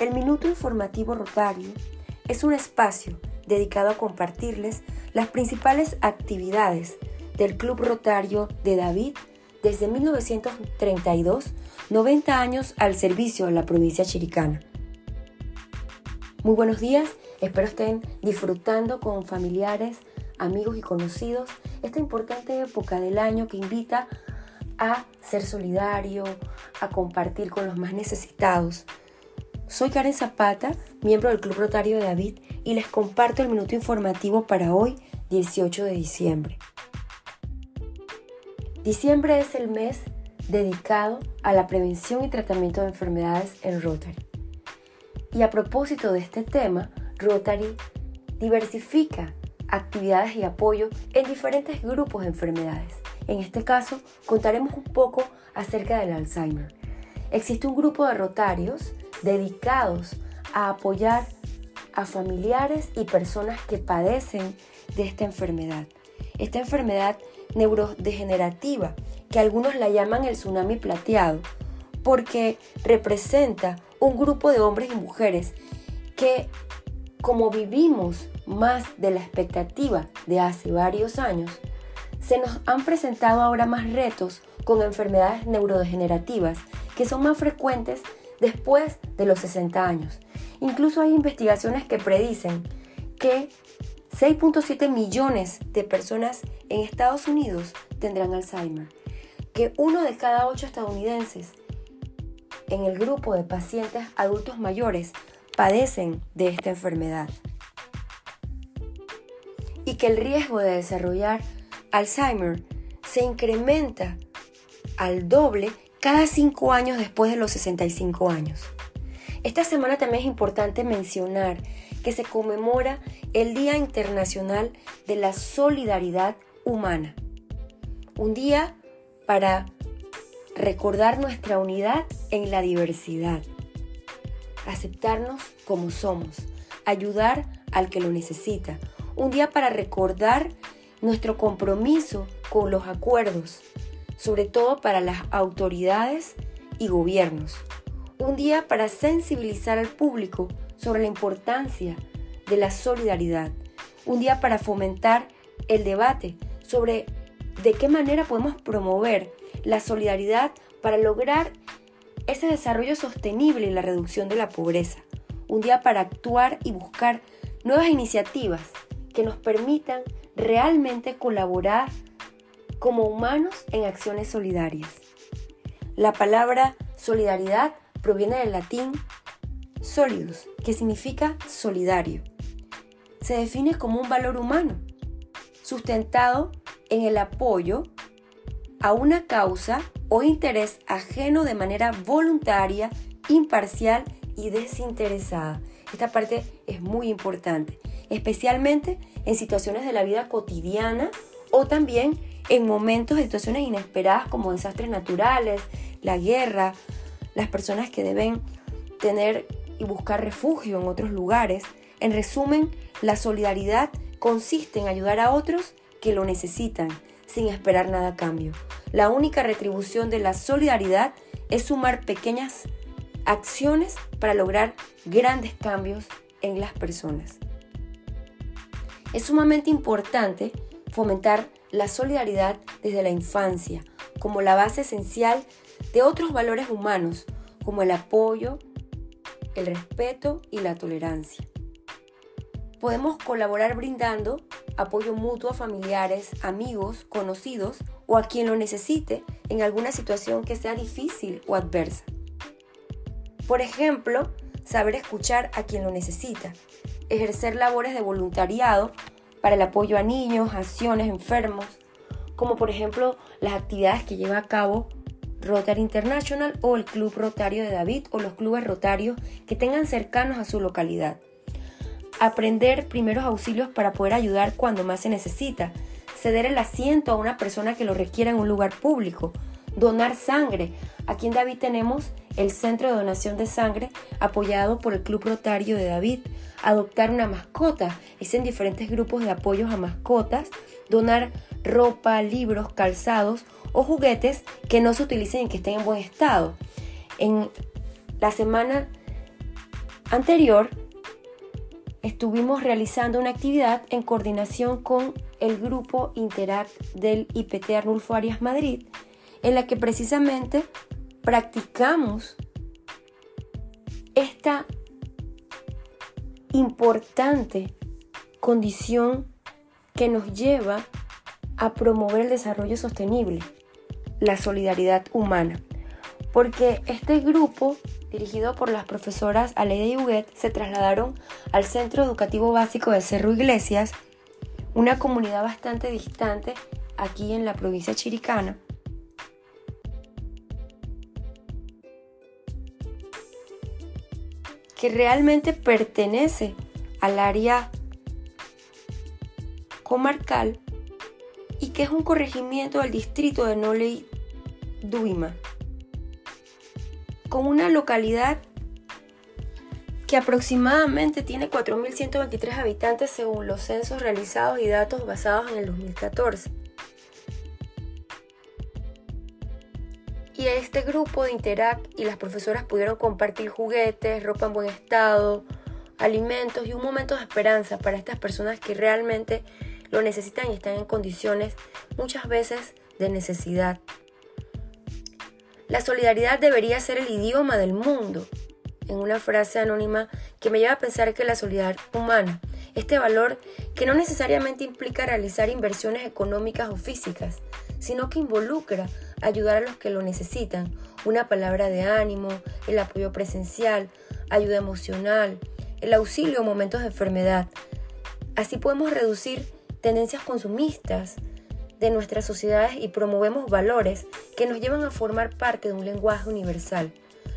El Minuto Informativo Rotario es un espacio dedicado a compartirles las principales actividades del Club Rotario de David desde 1932, 90 años al servicio de la provincia chiricana. Muy buenos días, espero estén disfrutando con familiares, amigos y conocidos esta importante época del año que invita a ser solidario, a compartir con los más necesitados. Soy Karen Zapata, miembro del Club Rotario de David, y les comparto el minuto informativo para hoy, 18 de diciembre. Diciembre es el mes dedicado a la prevención y tratamiento de enfermedades en Rotary. Y a propósito de este tema, Rotary diversifica actividades y apoyo en diferentes grupos de enfermedades. En este caso, contaremos un poco acerca del Alzheimer. Existe un grupo de rotarios dedicados a apoyar a familiares y personas que padecen de esta enfermedad. Esta enfermedad neurodegenerativa, que algunos la llaman el tsunami plateado, porque representa un grupo de hombres y mujeres que, como vivimos más de la expectativa de hace varios años, se nos han presentado ahora más retos con enfermedades neurodegenerativas que son más frecuentes después de los 60 años. Incluso hay investigaciones que predicen que 6.7 millones de personas en Estados Unidos tendrán Alzheimer, que uno de cada ocho estadounidenses en el grupo de pacientes adultos mayores padecen de esta enfermedad y que el riesgo de desarrollar Alzheimer se incrementa al doble cada 5 años después de los 65 años. Esta semana también es importante mencionar que se conmemora el Día Internacional de la Solidaridad Humana. Un día para recordar nuestra unidad en la diversidad, aceptarnos como somos, ayudar al que lo necesita. Un día para recordar nuestro compromiso con los acuerdos, sobre todo para las autoridades y gobiernos. Un día para sensibilizar al público sobre la importancia de la solidaridad. Un día para fomentar el debate sobre de qué manera podemos promover la solidaridad para lograr ese desarrollo sostenible y la reducción de la pobreza. Un día para actuar y buscar nuevas iniciativas que nos permitan realmente colaborar como humanos en acciones solidarias. La palabra solidaridad proviene del latín solidus, que significa solidario. Se define como un valor humano, sustentado en el apoyo a una causa o interés ajeno de manera voluntaria, imparcial y desinteresada. Esta parte es muy importante especialmente en situaciones de la vida cotidiana o también en momentos de situaciones inesperadas como desastres naturales, la guerra, las personas que deben tener y buscar refugio en otros lugares. En resumen, la solidaridad consiste en ayudar a otros que lo necesitan sin esperar nada a cambio. La única retribución de la solidaridad es sumar pequeñas acciones para lograr grandes cambios en las personas. Es sumamente importante fomentar la solidaridad desde la infancia como la base esencial de otros valores humanos como el apoyo, el respeto y la tolerancia. Podemos colaborar brindando apoyo mutuo a familiares, amigos, conocidos o a quien lo necesite en alguna situación que sea difícil o adversa. Por ejemplo, saber escuchar a quien lo necesita, ejercer labores de voluntariado para el apoyo a niños, acciones, enfermos, como por ejemplo las actividades que lleva a cabo Rotary International o el Club Rotario de David o los clubes rotarios que tengan cercanos a su localidad. Aprender primeros auxilios para poder ayudar cuando más se necesita. Ceder el asiento a una persona que lo requiera en un lugar público. Donar sangre. Aquí en David tenemos el Centro de Donación de Sangre apoyado por el Club Rotario de David, adoptar una mascota, es en diferentes grupos de apoyos a mascotas, donar ropa, libros, calzados o juguetes que no se utilicen y que estén en buen estado. En la semana anterior estuvimos realizando una actividad en coordinación con el grupo Interact del IPT Arnulfo Arias Madrid, en la que precisamente practicamos esta importante condición que nos lleva a promover el desarrollo sostenible, la solidaridad humana. Porque este grupo, dirigido por las profesoras Aleida y Huguet, se trasladaron al Centro Educativo Básico de Cerro Iglesias, una comunidad bastante distante aquí en la provincia chiricana, que realmente pertenece al área comarcal y que es un corregimiento del distrito de Noley Duima, con una localidad que aproximadamente tiene 4.123 habitantes según los censos realizados y datos basados en el 2014. Y este grupo de Interact y las profesoras pudieron compartir juguetes, ropa en buen estado, alimentos y un momento de esperanza para estas personas que realmente lo necesitan y están en condiciones muchas veces de necesidad. La solidaridad debería ser el idioma del mundo, en una frase anónima que me lleva a pensar que la solidaridad humana, este valor que no necesariamente implica realizar inversiones económicas o físicas, sino que involucra ayudar a los que lo necesitan, una palabra de ánimo, el apoyo presencial, ayuda emocional, el auxilio en momentos de enfermedad. Así podemos reducir tendencias consumistas de nuestras sociedades y promovemos valores que nos llevan a formar parte de un lenguaje universal,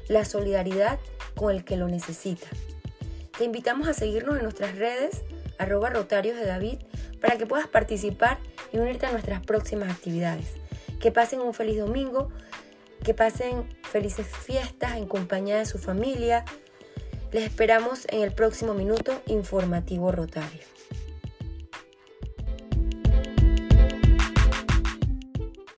la solidaridad con el que lo necesita. Te invitamos a seguirnos en nuestras redes, arroba rotarios de David, para que puedas participar y unirte a nuestras próximas actividades. Que pasen un feliz domingo, que pasen felices fiestas en compañía de su familia. Les esperamos en el próximo minuto informativo Rotario.